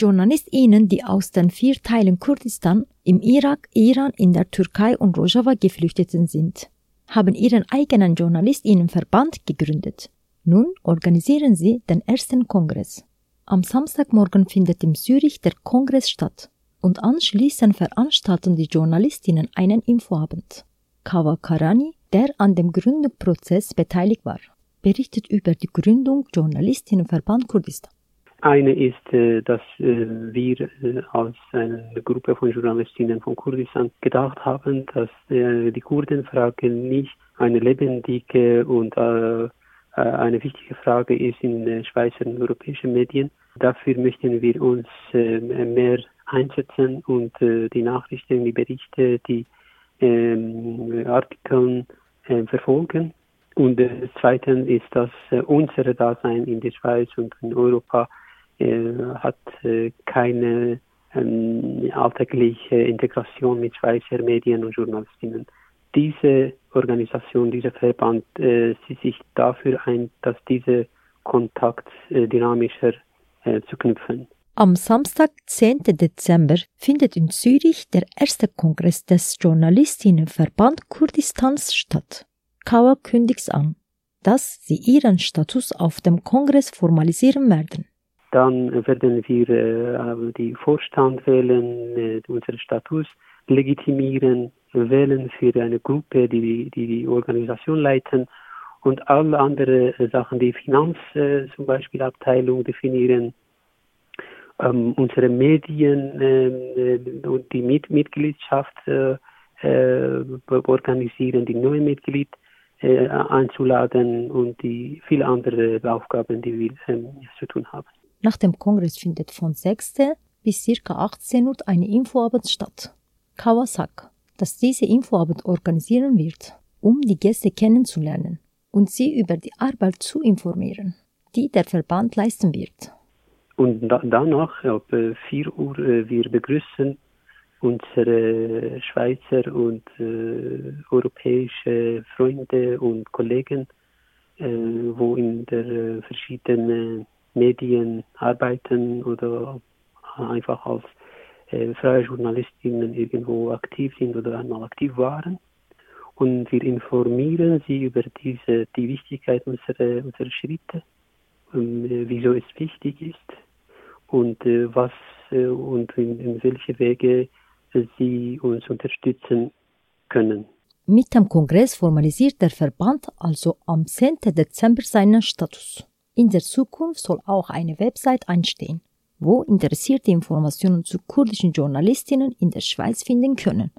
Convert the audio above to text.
JournalistInnen, die aus den vier Teilen Kurdistan im Irak, Iran, in der Türkei und Rojava Geflüchteten sind, haben ihren eigenen JournalistInnenverband gegründet. Nun organisieren sie den ersten Kongress. Am Samstagmorgen findet in Zürich der Kongress statt und anschließend veranstalten die Journalistinnen einen Infoabend. Kawa Karani, der an dem Gründungsprozess beteiligt war, berichtet über die Gründung Journalistinnenverband Kurdistan. Eine ist, äh, dass äh, wir äh, als eine Gruppe von Journalistinnen von Kurdistan gedacht haben, dass die Kurdenfrage nicht eine lebendige und eine wichtige Frage ist in Schweizer und europäischen Medien. Dafür möchten wir uns mehr einsetzen und die Nachrichten, die Berichte, die ähm, Artikel verfolgen. Und zweitens ist, dass unser Dasein in der Schweiz und in Europa äh, hat äh, keine ähm, alltägliche Integration mit Schweizer Medien und Journalistinnen. Diese Organisation, dieser Verband äh, sieht sich dafür ein, dass dieser Kontakt äh, dynamischer äh, zu knüpfen. Am Samstag, 10. Dezember, findet in Zürich der erste Kongress des Journalistinnenverband Kurdistans statt. Kawa kündigt an, dass sie ihren Status auf dem Kongress formalisieren werden. Dann werden wir äh, die Vorstand wählen, äh, unseren Status legitimieren, wählen für eine Gruppe, die die, die Organisation leiten und alle anderen Sachen, die Finanz äh, zum Beispiel Abteilung definieren, ähm, unsere Medien äh, und die Mit Mitgliedschaft äh, äh, organisieren, die neue Mitglied äh, einzuladen und die viele andere Aufgaben, die wir ähm, zu tun haben. Nach dem Kongress findet von 6. bis ca. 18 Uhr eine Infoabend statt. Kawa sagt, dass diese Infoabend organisieren wird, um die Gäste kennenzulernen und sie über die Arbeit zu informieren, die der Verband leisten wird. Und da, danach, ab 4 Uhr, äh, wir begrüßen unsere Schweizer und äh, europäische Freunde und Kollegen, äh, wo in der äh, verschiedenen Medien arbeiten oder einfach als äh, freie Journalistinnen irgendwo aktiv sind oder einmal aktiv waren. Und wir informieren sie über diese, die Wichtigkeit unserer, unserer Schritte, ähm, wieso es wichtig ist und äh, was äh, und in, in welche Wege sie uns unterstützen können. Mit dem Kongress formalisiert der Verband also am 10. Dezember seinen Status. In der Zukunft soll auch eine Website einstehen, wo interessierte Informationen zu kurdischen Journalistinnen in der Schweiz finden können.